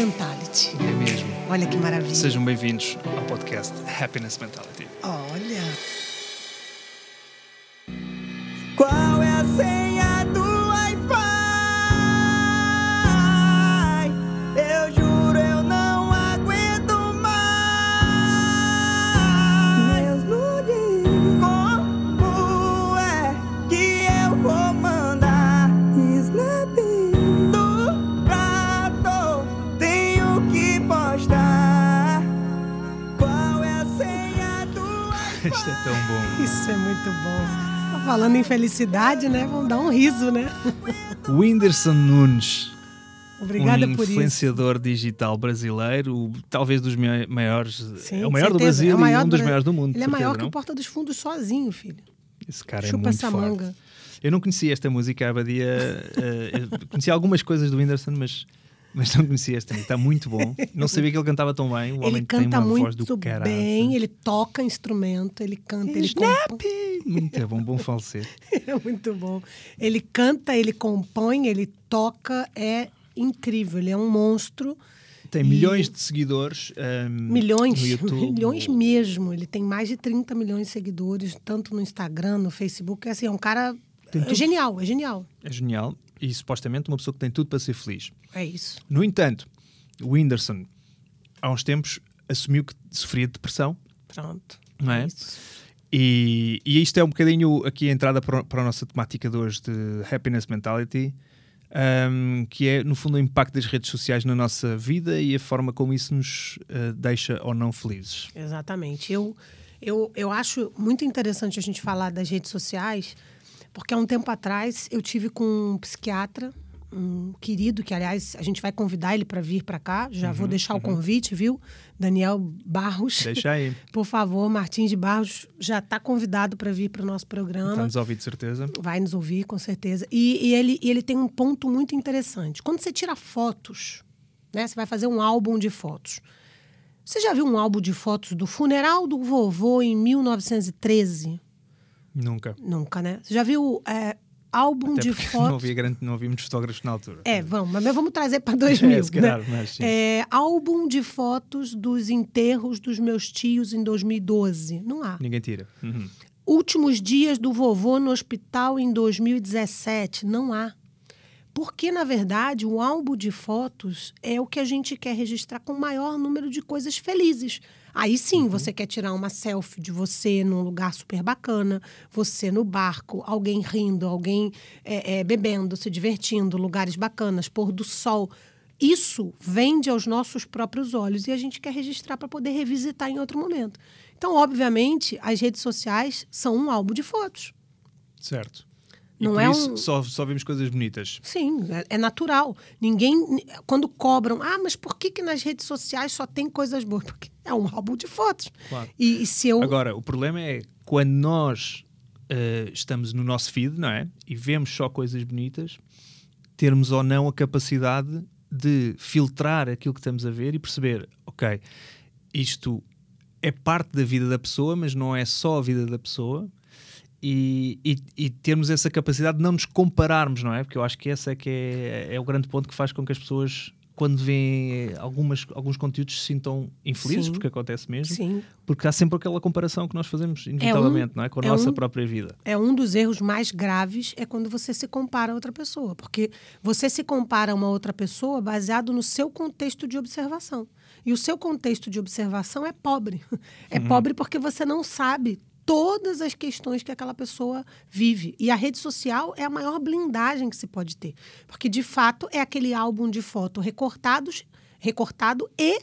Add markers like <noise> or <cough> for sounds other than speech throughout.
Mentality. É mesmo. Olha que maravilha. Sejam bem-vindos ao podcast Happiness Mentality. Olha. Qual Falando em felicidade, né? Vamos dar um riso, né? Whindersson Nunes, Obrigada um por isso. influenciador digital brasileiro, talvez dos mai- maiores. Sim, é o maior do certeza. Brasil É maior e um do dos Bra- maiores do mundo. Ele é maior certeza, que não? o Porta dos Fundos sozinho, filho. Esse cara é Chupa muito essa forte. manga. Eu não conhecia esta música, a Abadia. <laughs> eu conhecia algumas coisas do Whindersson, mas, mas não conhecia esta. Está muito bom. Não sabia que ele cantava tão bem. O homem Ele tem canta uma voz do muito bem, ele toca instrumento, ele canta, ele compõe. Muito bom, bom falecer. <laughs> É muito bom. Ele canta, ele compõe, ele toca, é incrível. Ele é um monstro. Tem E- milhões de seguidores. ahm, Milhões, no <laughs> YouTube. milhões mesmo. Ele tem mais de 30 milhões de seguidores, tanto no Instagram, no Facebook. É assim, é um cara é genial, é genial. É genial. E supostamente uma pessoa que tem tudo para ser feliz. É isso. No entanto, o Whindersson, há uns tempos, assumiu que sofria de depressão. Pronto. Não é? isso. E, e isto é um bocadinho aqui a entrada para, para a nossa temática de hoje de Happiness Mentality, ahm, que é, no fundo, o impacto das redes sociais na nossa vida e a forma como isso nos ah, deixa ou não felizes. Exatamente. Eu, eu, eu acho muito interessante a gente falar das redes sociais, porque há um tempo atrás eu tive com um psiquiatra, um querido, que aliás a gente vai convidar ele para vir para cá. Já vou deixar o convite, viu? Daniel Barros. Deixa aí. <laughs> Por favor, Martins de Barros já está convidado para vir para o nosso programa. Está-nos a ouvir de certeza. Vai nos ouvir, com certeza. E, e ele, e ele tem um ponto muito interessante. Quando você tira fotos, né? Você vai fazer um álbum de fotos. Você já viu um álbum de fotos do funeral do vovô em 1913? Nunca. Nunca, né? Você já viu é, álbum Até de <laughs> fotos? não havia, grande, não havia muitos fotógrafos na altura. É, vamos, mas vamos trazer para 2000. <laughs> É, calhar, né? mas sim. É, álbum de fotos dos enterros dos meus tios em 2012. Não há. Ninguém tira. Uhum. Últimos dias do vovô no hospital em 2017. Não há. Porque, na verdade, o álbum de fotos é o que a gente quer registrar com o maior número de coisas felizes. Aí sim, você quer tirar uma selfie de você num lugar super bacana, você no barco, alguém rindo, alguém é, é, bebendo, se divertindo, lugares bacanas, pôr do sol. Isso vende aos nossos próprios olhos e a gente quer registrar para poder revisitar em outro momento. Então, obviamente, as redes sociais são um álbum de fotos. Certo. E Não por é isso um- só, só vemos coisas bonitas. Sim, é, é natural. Ninguém. Quando cobram, ah, mas por que, que nas redes sociais só tem coisas boas? Porque é um álbum de fotos. Claro. E, e se eu. Agora, o problema é quando nós eh, estamos no nosso feed, não é? E vemos só coisas bonitas, termos ou não a capacidade de filtrar aquilo que estamos a ver e perceber, ok, isto é parte da vida da pessoa, mas não é só a vida da pessoa. E, e, e termos essa capacidade de não nos compararmos, não é? Porque eu acho que esse é que é, é o grande ponto que faz com que as pessoas, quando veem algumas, alguns conteúdos, se sintam infelizes, Sim. porque acontece mesmo. Sim. Porque há sempre aquela comparação que nós fazemos, inevitavelmente, não é? Com a é nossa um- própria vida. É um dos erros mais graves é quando você se compara a outra pessoa. Porque você se compara a uma outra pessoa baseado no seu contexto de observação. E o seu contexto de observação é pobre. <laughs> É pobre porque você não sabe todas as questões que aquela pessoa vive. E a rede social é a maior blindagem que se pode ter. Porque, de fato, é aquele álbum de foto recortados, recortado e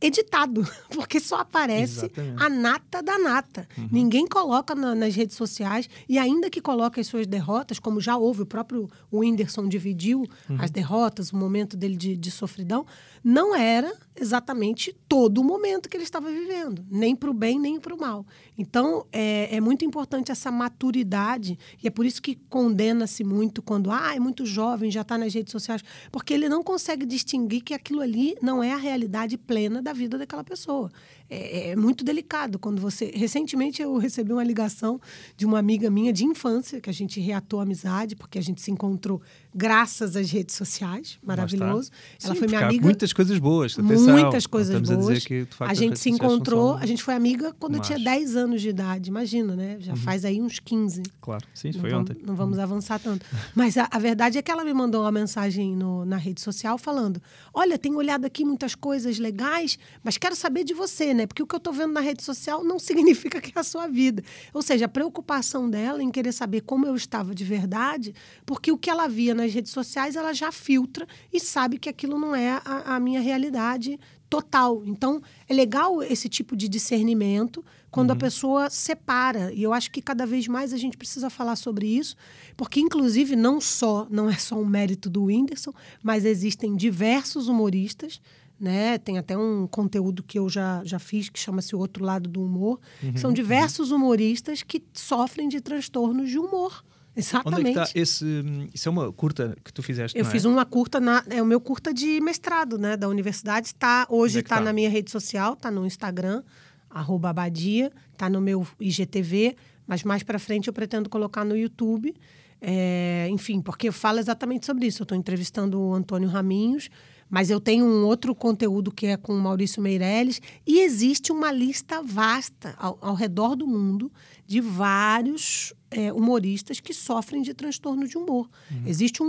editado. <laughs> Porque só aparece Exatamente. a nata da nata. Ninguém coloca na- nas redes sociais, e ainda que coloque as suas derrotas, como já houve, o próprio Whindersson dividiu as derrotas, o momento dele de, de sofridão, não era exatamente todo o momento que ele estava vivendo, nem para o bem, nem para o mal. Então, é, é muito importante essa maturidade, e é por isso que condena-se muito quando, ah, é muito jovem, já está nas redes sociais, porque ele não consegue distinguir que aquilo ali não é a realidade plena da da vida daquela pessoa. É, é muito delicado quando você. Recentemente eu recebi uma ligação de uma amiga minha de infância, que a gente reatou a amizade, porque a gente se encontrou graças às redes sociais. Maravilhoso. Ela Sim, foi minha amiga. muitas coisas boas. Atenção, Muitas coisas a boas. a as gente se encontrou, a gente foi amiga quando eu tinha más. 10 anos de idade. Imagina, né? Já faz aí uns 15. Claro, sim, Não foi vamos, ontem. não vamos avançar tanto. Mas a, a verdade é que ela me mandou uma mensagem no- na rede social falando: Olha, tenho olhado aqui muitas coisas legais, mas quero saber de você, né? Porque o que eu estou vendo na rede social não <laughs> significa que é a sua vida. Ou seja, a preocupação dela em querer saber como eu estava de verdade, porque o que ela via nas redes sociais ela já filtra e sabe que aquilo não é a, a minha realidade total. Então, é legal esse tipo de discernimento quando a pessoa separa. E eu acho que cada vez mais a gente precisa falar sobre isso, porque inclusive não só, não é só um mérito do Whindersson, mas existem diversos humoristas né? Tem até um conteúdo que eu já, já fiz que chama-se O Outro Lado do Humor. São diversos humoristas que sofrem de transtornos de humor. Onde é Exatamente. está esse. hum, Isso é uma curta que tu fizeste? Eu é? fiz uma curta na é o meu curta de mestrado, né, da universidade. Tá hoje Onde é está tá? na minha rede social, tá no Instagram arroba abadia, tá no meu IGTV, mas mais para frente eu pretendo colocar no YouTube. É, enfim, porque eu falo exatamente sobre isso. Eu estou entrevistando o Antônio Raminhos, mas eu tenho um outro conteúdo que é com o Maurício Meirelles e existe uma lista vasta ao, ao redor do mundo de vários é, humoristas que sofrem de transtorno de humor. Uhum. Existe um,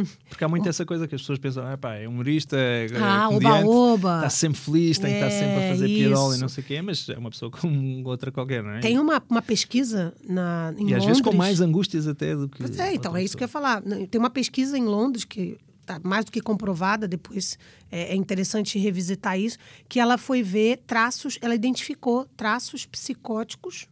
um Porque há muito essa coisa que as pessoas pensam, ah, pá, é humorista, é, é Ah, comediante, oba-oba. está sempre feliz, tem que estar sempre a É, fazer piadola e isso. não sei o quê, mas é uma pessoa como outra qualquer, não é? Tem uma, uma pesquisa na, em e às Londres. vezes com mais angústias até do que. Pois é, então, é isso que eu ia falar. Tem uma pesquisa em Londres que está mais do que comprovada, depois é, é interessante revisitar isso, que ela foi ver traços, ela identificou traços psicóticos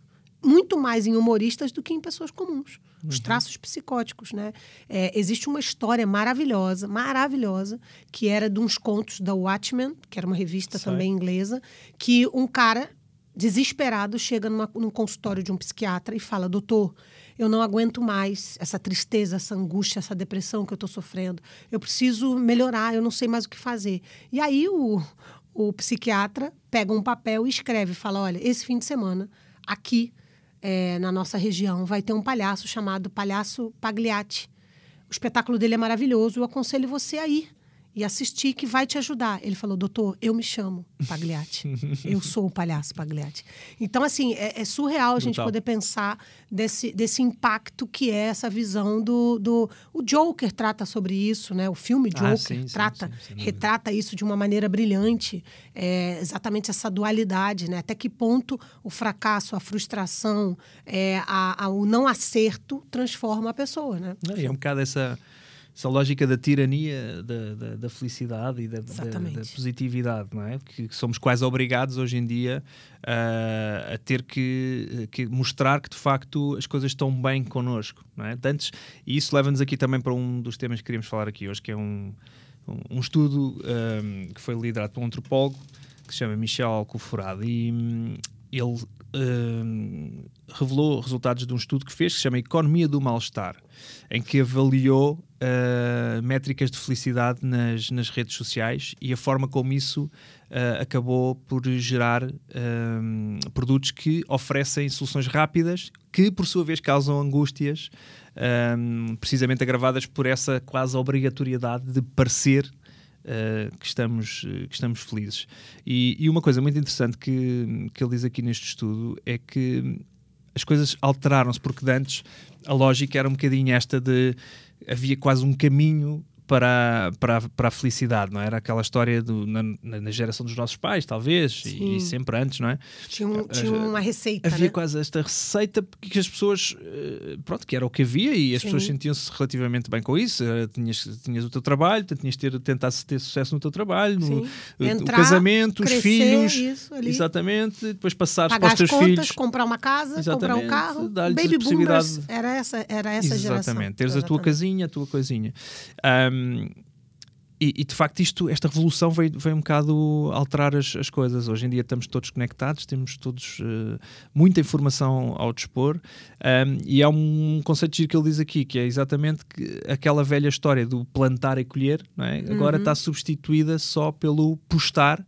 muito mais em humoristas do que em pessoas comuns. Uhum. Os traços psicóticos, né? É, existe uma história maravilhosa, maravilhosa, que era de uns contos da Watchmen, que era uma revista também inglesa, que um cara desesperado chega numa, num consultório de um psiquiatra e fala: Doutor, eu não aguento mais essa tristeza, essa angústia, essa depressão que eu estou sofrendo. Eu preciso melhorar, eu não sei mais o que fazer. E aí o, o psiquiatra pega um papel e escreve: fala, olha, esse fim de semana, aqui eh, na nossa região, vai ter um palhaço chamado Palhaço Pagliatti. O espetáculo dele é maravilhoso, eu aconselho você a ir e assistir, que vai te ajudar. Ele falou, doutor, eu me chamo Pagliatti. <laughs> eu sou o palhaço Pagliatti. Então, assim, é, é surreal a gente Brutal. poder pensar desse, desse impacto que é essa visão do, do... O Joker trata sobre isso, né? O filme Ah, Joker sim, sim, trata, sim, dúvida. retrata isso de uma maneira brilhante. É, exatamente essa dualidade, né? Até que ponto o fracasso, a frustração, é, a, a- o não acerto transforma a pessoa, né? É um bocado essa, essa lógica da tirania da, da, da felicidade e da, da- positividade, não é? Que, que somos quase obrigados hoje em dia ah, a ter que, que mostrar que de facto as coisas estão bem connosco, não é? Antes, e isso leva-nos aqui também para um dos temas que queríamos falar aqui hoje, que é um, um, um estudo ah, que foi liderado por um antropólogo que se chama Michel Alcoforado e hum, ele hum, revelou resultados de um estudo que fez que se chama Economia do Mal-Estar, em que avaliou ah, métricas de felicidade nas, nas redes sociais e a forma como isso ah, acabou por gerar hum, produtos que oferecem soluções rápidas que, por sua vez, causam angústias, hum, precisamente agravadas por essa quase obrigatoriedade de parecer uh, que, estamos, uh, que estamos felizes. E, e uma coisa muito interessante que, que ele diz aqui neste estudo é que as coisas alteraram-se, porque antes a lógica era um bocadinho esta de havia quase um caminho para, para, a- para a felicidade, não é? era? Aquela história do, na, na- geração dos nossos pais, talvez, e, e sempre antes, não é? Tinha, um- tinha uma receita, Havia né? quase esta receita que as pessoas, eh, pronto, que era o que havia e as Sim. pessoas sentiam-se relativamente bem com isso. Eh, Tinhas, tinhas o teu trabalho, portanto, tinhas ter, tentar ter sucesso no teu trabalho, no, Entrar, o casamento, os crescer, filhos, isso ali. exatamente, depois passares Pagar para os teus contas, filhos. comprar uma casa, comprar Exatamente, um carro. Baby boomers. Era essa, era essa geração. Exatamente, teres a tua Exatamente. casinha, a tua coisinha. um, e, e, de facto isto, esta revolução veio, veio um bocado alterar as, as coisas. Hoje em dia estamos todos conectados, temos todos uh, muita informação ao dispor um, e há um conceito que ele diz aqui que é exatamente que aquela velha história do plantar e colher é? agora Uhum. está substituída só pelo postar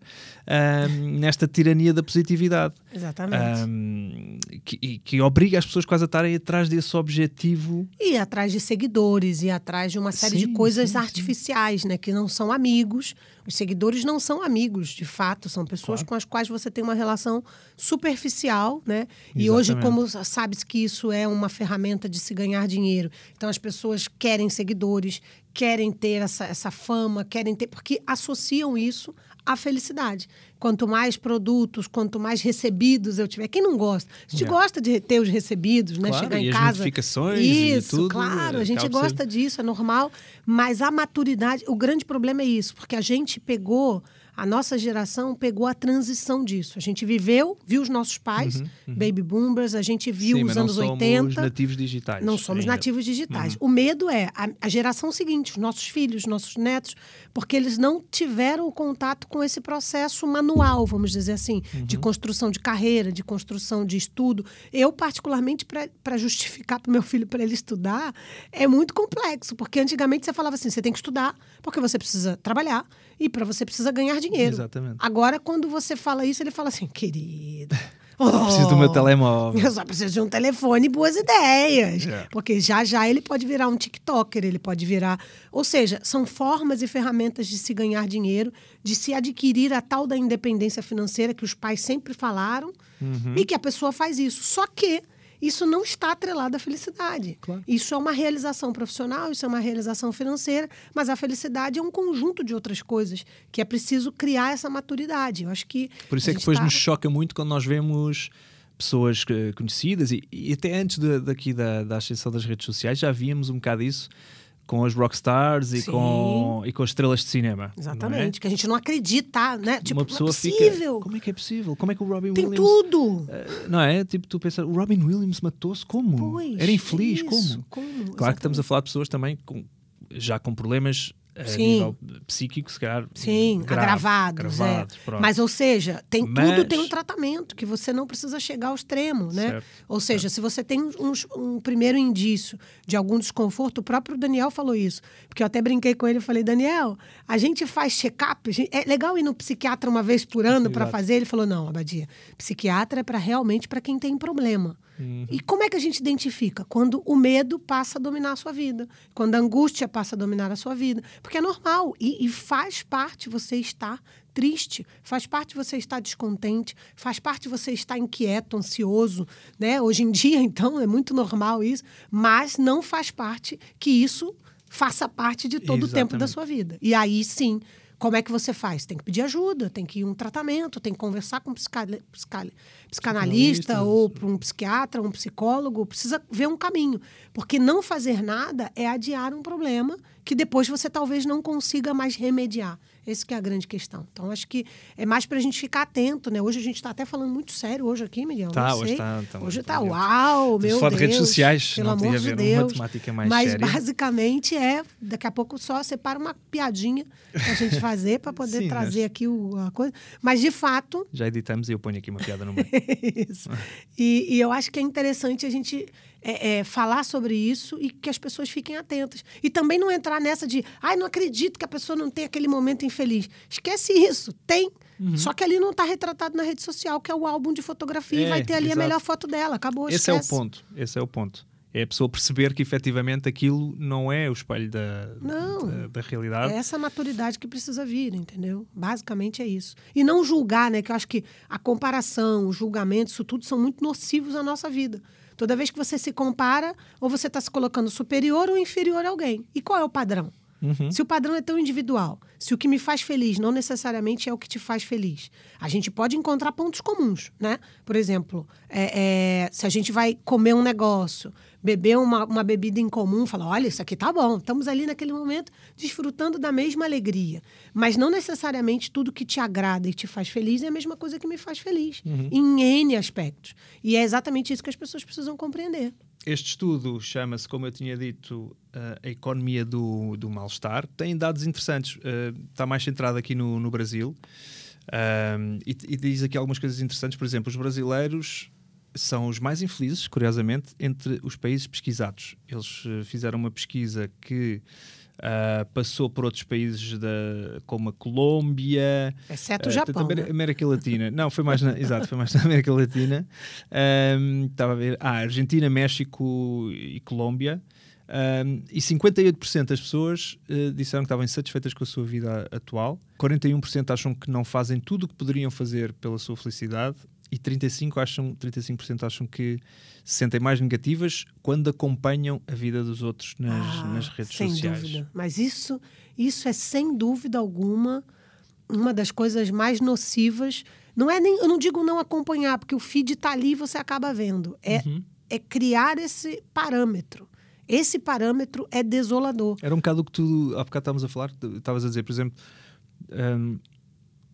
um, nesta tirania da positividade Exatamente. um, que, que obriga as pessoas quase a estarem atrás desse objetivo E atrás de seguidores, e atrás de uma série de Sim, coisas sim, sim. artificiais, né? Que não são amigos. Os seguidores não são amigos, de fato. São pessoas Claro. com as quais você tem uma relação superficial, né? E hoje, Exatamente. como sabe-se que isso é uma ferramenta de se ganhar dinheiro, então as pessoas querem seguidores, querem ter essa, essa fama, querem ter... Porque associam isso à felicidade. Quanto mais produtos, quanto mais recebidos eu tiver... Quem não gosta? A gente É. gosta de ter os recebidos, né? Claro, Chegar em e as casa... notificações e Isso, tudo, claro. A gente gosta disso, é normal. Mas a maturidade, o grande problema é isso, porque a gente pegou, a nossa geração pegou a transição disso. A gente viveu, viu os nossos pais, baby boomers, a gente viu Uhum, Sim, os mas não anos somos 80. nativos digitais Não somos ainda. nativos digitais. Uhum. O medo é a, a geração seguinte, os nossos filhos, nossos netos, porque eles não tiveram contato com esse processo manual, vamos dizer assim, de Uhum. construção de carreira, de construção de estudo. Eu, particularmente, para justificar para meu filho para ele estudar, é muito complexo, porque antigamente você falava assim: você tem que estudar, porque você precisa trabalhar e para você precisa ganhar dinheiro. Exatamente. Agora, quando você fala isso, ele fala assim: querido. <laughs> Preciso do meu oh, telemóvel. eu só preciso de um telefone e boas ideias. É. Porque já já ele pode virar um TikToker, ele pode virar. Ou seja, são formas e ferramentas de se ganhar dinheiro, de se adquirir a tal da independência financeira que os pais sempre falaram Uhum. e que a pessoa faz isso. Só que isso não está atrelado à felicidade. Claro. Isso é uma realização profissional, isso é uma realização financeira, mas a felicidade é um conjunto de outras coisas que é preciso criar essa maturidade. Eu acho que. Por isso é que depois tá- nos choca muito quando nós vemos pessoas que- conhecidas e, e até antes de- daqui da, da ascensão das redes sociais já víamos um bocado isso com as rockstars e Sim. com, e com as estrelas de cinema. é? Exatamente, que a gente não acredita, né? Tipo, Uma pessoa não é fica. possível. Como é que é possível? Como é que o Robin Tem Williams. tudo. Eh, Não é? Tipo, tu pensas, o Robin Williams matou-se como? Pois, Era infeliz, como? como? Claro que estamos a falar de pessoas também com, já com problemas a Sim. nível psíquico, se calhar. Sim, grave, agravados. agravados, é. Mas, ou seja, tem Mas- tudo tem um tratamento, que você não precisa chegar ao extremo, né? Certo, ou seja, se você tem uns- um primeiro indício de algum desconforto, o próprio Daniel falou isso. Porque eu até brinquei com ele e falei, Daniel, a gente faz check-up, é legal ir no psiquiatra uma vez por ano para fazer. Ele falou, não, Abadia, psiquiatra é para realmente para quem tem problema. Uhum. E como é que a gente identifica? Quando o medo passa a dominar a sua vida, quando a angústia passa a dominar a sua vida. Porque é normal e, e faz parte você estar triste, faz parte você estar descontente, faz parte você estar inquieto, ansioso, né? Hoje em dia, <laughs> então, é muito normal isso, mas não faz parte que isso faça parte de todo o tempo da Exatamente. sua vida. E aí sim, como é que você faz? Tem que pedir ajuda, tem que ir um tratamento, tem que conversar com um psica- psica- psicanalista ou para um psiquiatra, um psicólogo, precisa ver um caminho. Porque não fazer nada é adiar um problema que depois você talvez não consiga mais remediar. Essa que é a grande questão. Então, acho que é mais para a gente ficar atento, né? Hoje a gente está até falando muito sério hoje aqui, Miguel. Tá, hoje sei. tá- tá- hoje tá tá uau, meu a falar de Deus. redes sociais, pelo não amor de Deus. temática mais Mas séria. basicamente é, daqui a pouco só separa uma piadinha pra gente fazer, para poder Sim, trazer nós- aqui o- a coisa. Mas, de fato, Já editamos e eu ponho aqui uma piada no <laughs> meio. isso. E, e eu acho que é interessante a gente é, é, falar sobre isso e que as pessoas fiquem atentas. E também não entrar nessa de, ai, não acredito que a pessoa não tem aquele momento infeliz. Esquece isso, tem. Uhum. Só que ali não está retratado na rede social, que é o álbum de fotografia, e É, vai ter ali exato. a melhor foto dela. Acabou, Esse é o esquece. ponto. Esse é o ponto. É a pessoa perceber que efetivamente aquilo não é o espelho da, Não. da, da realidade. É essa maturidade que precisa vir, entendeu? Basicamente é isso. E não julgar, né? Que eu acho que a comparação, o julgamento, isso tudo são muito nocivos à nossa vida. Toda vez que você se compara, ou você está se colocando superior ou inferior a alguém. E qual é o padrão? Uhum. Se o padrão é tão individual, se o que me faz feliz não necessariamente é o que te faz feliz, a gente pode encontrar pontos comuns, né? Por exemplo, é, é, se a gente vai comer um negócio, beber uma, uma bebida em comum, falar, olha, isso aqui tá bom, estamos ali naquele momento desfrutando da mesma alegria. Mas não necessariamente tudo que te agrada e te faz feliz é a mesma coisa que me faz feliz, em N aspectos. E é exatamente isso que as pessoas precisam compreender. Este estudo chama-se, como eu tinha dito, uh, a economia do, do mal-estar. Tem dados interessantes, uh, está mais centrado aqui no, no Brasil. Um, e, e diz aqui algumas coisas interessantes. Por exemplo, os brasileiros são os mais infelizes, curiosamente, entre os países pesquisados. Eles fizeram uma pesquisa que uh, passou por outros países da, como a Colômbia, Exceto o Japão. América, né? América Latina. <laughs> Não, foi mais na, exato, foi mais na América Latina. Um, estava a ver, ah, Argentina, México e Colômbia. Um, e 58% das pessoas uh, disseram que estavam insatisfeitas com a sua vida atual, 41% acham que não fazem tudo o que poderiam fazer pela sua felicidade e 35%, acham, 35 acham que se sentem mais negativas quando acompanham a vida dos outros nas, Ah, nas redes sem sociais. dúvida. Mas isso, isso é sem dúvida alguma uma das coisas mais nocivas. Não é nem, eu não digo não acompanhar, porque o feed está ali e você acaba vendo. É, Uhum. é criar esse parâmetro. Esse parâmetro é desolador. Era um bocado o que tu, há bocado estávamos a falar, estavas a dizer, por exemplo, hum,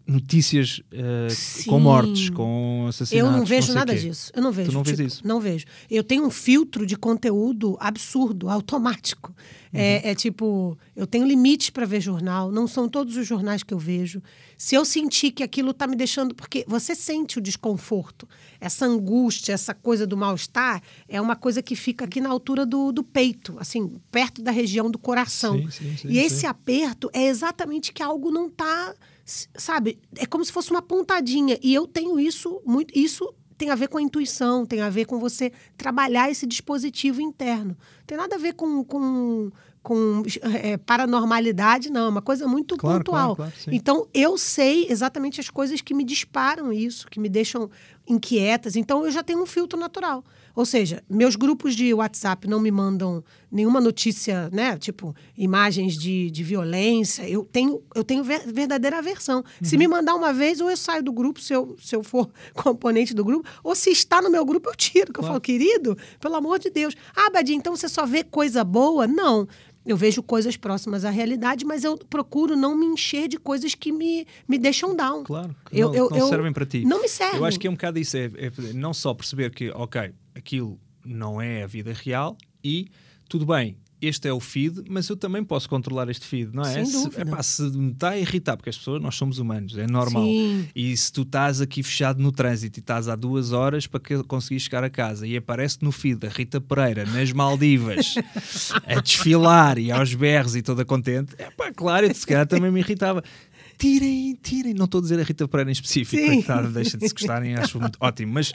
notícias uh, com mortes, com assassinatos. Eu não vejo sei nada quê. disso. Eu não vejo. não vês tipo, isso? Não vejo. Eu tenho um filtro de conteúdo absurdo, automático. Uhum. É, é tipo, eu tenho limites para ver jornal. Não são todos os jornais que eu vejo. Se eu sentir que aquilo está me deixando, porque você sente o desconforto, essa angústia, essa coisa do mal-estar, é uma coisa que fica aqui na altura do, do peito, assim, perto da região do coração. Sim, sim, sim, e esse aperto é exatamente que algo não está, sabe? É como se fosse uma pontadinha. E eu tenho isso muito. Isso tem a ver com a intuição, tem a ver com você trabalhar esse dispositivo interno. Tem nada a ver com. com com é, paranormalidade, não, é uma coisa muito Claro, pontual. claro, claro, então, eu sei exatamente as coisas que me disparam isso, que me deixam inquietas. Então, eu já tenho um filtro natural. Ou seja, meus grupos de WhatsApp não me mandam nenhuma notícia, né? Tipo, imagens de, de violência. Eu tenho, eu tenho ver- verdadeira aversão. Se Uhum. me mandar uma vez, ou eu saio do grupo, se eu, se eu for <laughs> componente do grupo, ou se está no meu grupo, eu tiro. Que eu Claro. falo, querido, pelo amor de Deus. Ah, Badia, então você só vê coisa boa? Não. Eu vejo coisas próximas à realidade, mas eu procuro não me encher de coisas que me, me deixam down. Claro, Eu- não, eu- não eu- servem para ti. Não me servem. Eu acho que é um bocado isso, é, é não só perceber que, ok, aquilo não é a vida real e tudo bem, este é o feed, mas eu também posso controlar este feed, não é? Sem se, epá, se me está a irritar, porque as pessoas, nós somos humanos, é normal. Sim. E se tu estás aqui fechado no trânsito e estás há duas horas para que- conseguir chegar a casa e aparece no feed a Rita Pereira nas Maldivas <laughs> a desfilar e aos berros e toda contente, é pá, claro, eu se calhar também me irritava. Tirem, tirem. Não estou a dizer a Rita Pereira em específico, coitada, deixa de se gostarem, <laughs> acho muito ótimo. Mas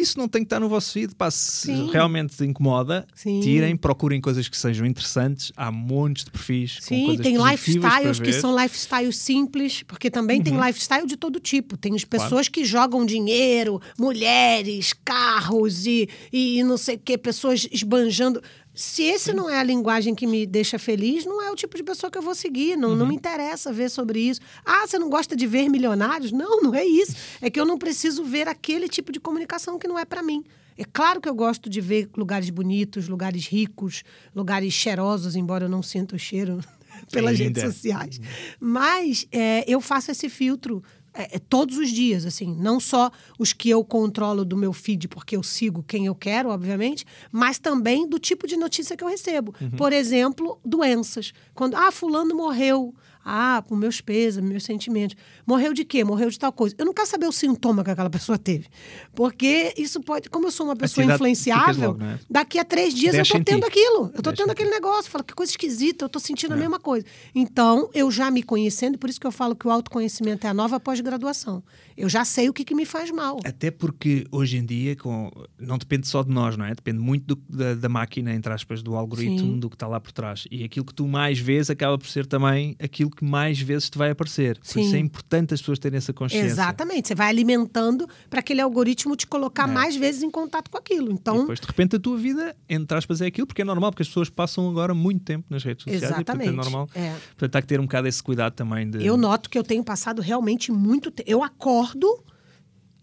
isso não tem que estar no vosso feed. Pá, se Sim. realmente te incomoda, Sim. tirem, procurem coisas que sejam interessantes. Há montes de perfis com Sim, coisas tem lifestyles que. Uhum. são lifestyles simples, porque também tem lifestyle de todo tipo. Tem as pessoas que jogam dinheiro, mulheres, carros e, e não sei o que, pessoas esbanjando. Se esse não é a linguagem que me deixa feliz, não é o tipo de pessoa que eu vou seguir. Não, Uhum. não me interessa ver sobre isso. Ah, você não gosta de ver milionários? Não, não é isso. É que eu não preciso ver aquele tipo de comunicação que não é para mim. É claro que eu gosto de ver lugares bonitos, lugares ricos, lugares cheirosos, embora eu não sinta o cheiro <laughs> pelas Ainda. redes sociais. Mas é, eu faço esse filtro é, é, todos os dias, assim, não só os que eu controlo do meu feed, porque eu sigo quem eu quero, obviamente, mas também do tipo de notícia que eu recebo. Por exemplo, doenças. Quando, ah, fulano morreu. Ah, por meus pesos, meus sentimentos. Morreu de quê? Morreu de tal coisa. Eu não quero saber o sintoma que aquela pessoa teve. Porque isso pode. Como eu sou uma pessoa influenciável, logo, não é? daqui a três dias Deixa eu tô ti. tendo aquilo. Eu tô Deixa tendo aquele negócio. Falo, que coisa esquisita, eu tô sentindo a É. mesma coisa. Então, eu já me conhecendo, por isso que eu falo que o autoconhecimento é a nova pós-graduação. Eu já sei o que, que me faz mal. Até porque hoje em dia com, não depende só de nós, não é? Depende muito do- da, da máquina, entre aspas, do algoritmo, Sim. do que está lá por trás. E aquilo que tu mais vês acaba por ser também aquilo que mais vezes te vai aparecer. Por isso Sim. é importante as pessoas terem essa consciência. Exatamente. Você vai alimentando para aquele algoritmo te colocar mais vezes em contato com aquilo. É. E Então, depois, de repente, a tua vida, entre aspas, é aquilo, porque é normal, porque as pessoas passam agora muito tempo nas redes sociais. E, Exatamente. portanto, é normal. É. Portanto, há que ter um bocado esse cuidado também de. eu noto que eu tenho passado realmente muito tempo. Eu acordo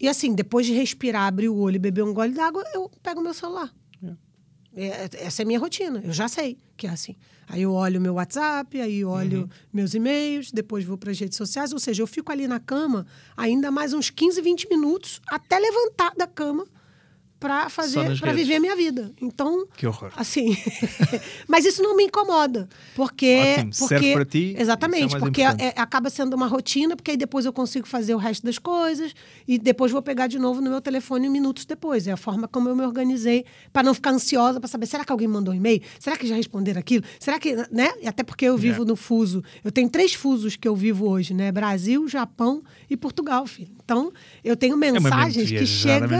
e, assim, depois de respirar, abrir o olho e beber um gole d'água, eu pego meu celular. É, essa é a minha rotina. Eu já sei que é assim. Aí eu olho meu WhatsApp, aí olho Uhum. meus e-mails, depois vou para as redes sociais. Ou seja, eu fico ali na cama ainda mais uns 15, 20 minutos até levantar da cama para fazer, para viver a minha vida. Então, Que horror. assim, <laughs> mas isso não me incomoda, porque Ótimo, porque serve para ti, é exatamente, mais porque é- acaba sendo uma rotina, porque aí depois eu consigo fazer o resto das coisas e depois vou pegar de novo no meu telefone minutos depois. É a forma como eu me organizei para não ficar ansiosa para saber será que alguém mandou um e-mail, será que já responderam aquilo, será que, né? E Até porque eu vivo É. no fuso, eu tenho três fusos que eu vivo hoje, né? Brasil, Japão e Portugal, filho. Então eu tenho mente mensagens que viajada, chegam, uma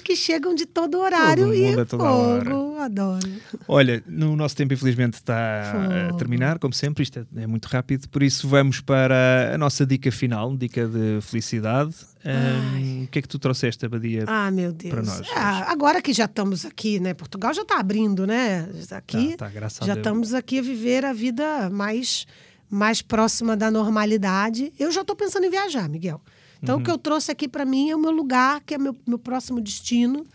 que chegam de todo horário Todo e toda hora. fogo, adoro. Olha, no nosso tempo infelizmente está a terminar, como sempre, isto é, é muito rápido, por isso vamos para a nossa dica final, dica de felicidade. Ahm, o que é que tu trouxeste, Abadia? Ah, meu Deus. para nós, Ah, agora que já estamos aqui, né? Portugal já está abrindo, né? Aqui Tá, tá, já estamos aqui a viver a vida mais, mais próxima da normalidade. Eu já estou pensando em viajar, Miguel. Então, Uhum. o que eu trouxe aqui para mim é o meu lugar, que é meu, meu próximo destino,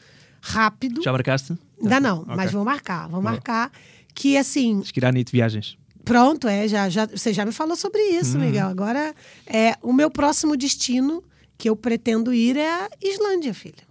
rápido. Já marcaste? Ainda não, Ok. mas vou marcar, vou Boa. marcar. Que assim, Tens que ir à NIT Viagens. Pronto, é, já, já, você já me falou sobre isso, Uhum. Miguel. Agora, é, o meu próximo destino que eu pretendo ir é a Islândia, filha.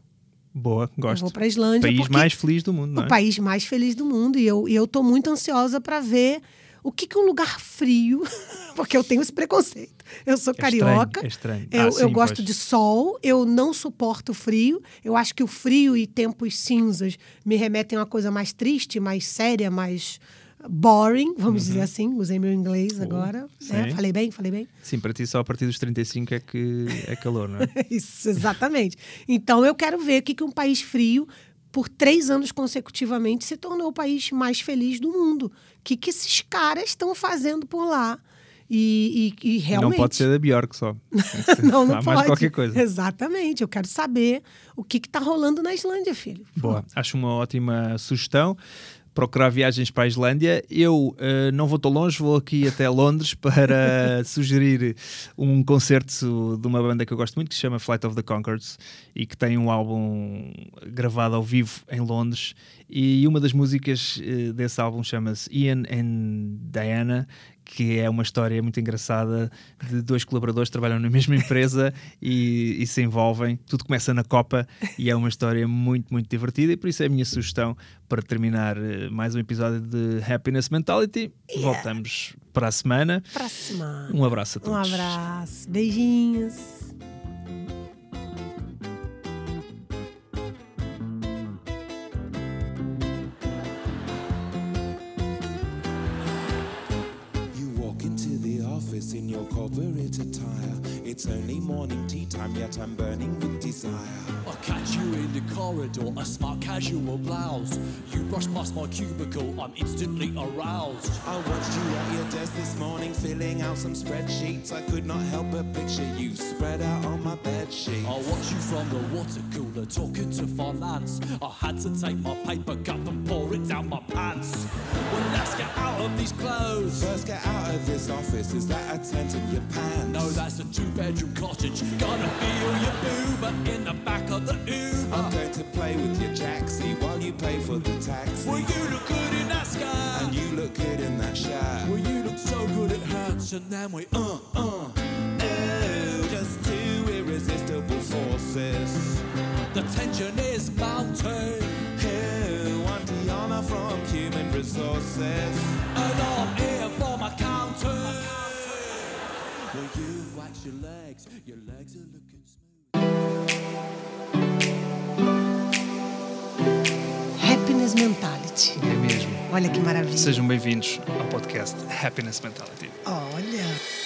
Boa, Eu gosto. vou para a Islândia País porque mais feliz do mundo, não é? o país mais feliz do mundo e eu e eu tô muito ansiosa para ver o que que um lugar frio, <laughs> porque eu tenho esse preconceito. Eu sou É estranho, carioca. é estranho. Eu, Ah, eu sim, gosto pois. de sol, eu não suporto frio. Eu acho que o frio e tempos cinzas me remetem a uma coisa mais triste, mais séria, mais boring, vamos dizer assim. Usei meu inglês agora. né? Uhum. Falei bem, falei bem. Sim, para ti só a partir dos 35 é que é calor, não é? <laughs> Isso, exatamente. Então eu quero ver o que, que um país frio, por três anos consecutivamente, se tornou o país mais feliz do mundo. O que, que esses caras estão fazendo por lá? E, e- e realmente. Não pode ser da Bjork só. <laughs> não, não pode. mais qualquer coisa. Exatamente. Eu quero saber o que está rolando na Islândia, filho. Boa, acho uma ótima sugestão. Procurar viagens para a Islândia. Eu eh, não vou tão longe, vou aqui até Londres <laughs> para sugerir um concerto de uma banda que eu gosto muito que se chama Flight of the Conchords e que tem um álbum gravado ao vivo em Londres. E uma das músicas eh, desse álbum chama-se Ian and Diana, que é uma história muito engraçada de dois colaboradores que trabalham na mesma empresa e, e se envolvem. Tudo começa na Copa e é uma história muito, muito divertida e por isso é a minha sugestão para terminar eh, mais um episódio de Happiness Mentality. Voltamos para a semana. Próxima. Um abraço a Um todos. abraço. Beijinhos. It's only morning tea time, yet I'm burning with desire. I catch you in the corridor, a smart casual blouse. You brush past my cubicle, I'm instantly aroused. I watched you at your desk this morning, filling out some spreadsheets. I could not help but picture you spread out on my bed sheet. I watch you from the water cooler, talking to finance. I had to take my paper cup and pour it down my pants. Well, let's get of these clothes. First, get out of this office. Is that a tent in your pants? No, that's a two-bedroom cottage. Gonna feel your boober in the back of the Uber. I'm going to play with your jacksie while you pay for the taxi. Well, you look good in that skirt. and you look good in that shirt. Well, you look so good it hurts, and then we uh. uh, oh, just two irresistible forces. The tension is mounting, from human resources? and I'm here for my counting. Well, you've waxed your legs, your legs are looking smooth. Happiness Mentality. É mesmo. Olha que maravilha. Sejam bem-vindos ao podcast Happiness Mentality. Olha.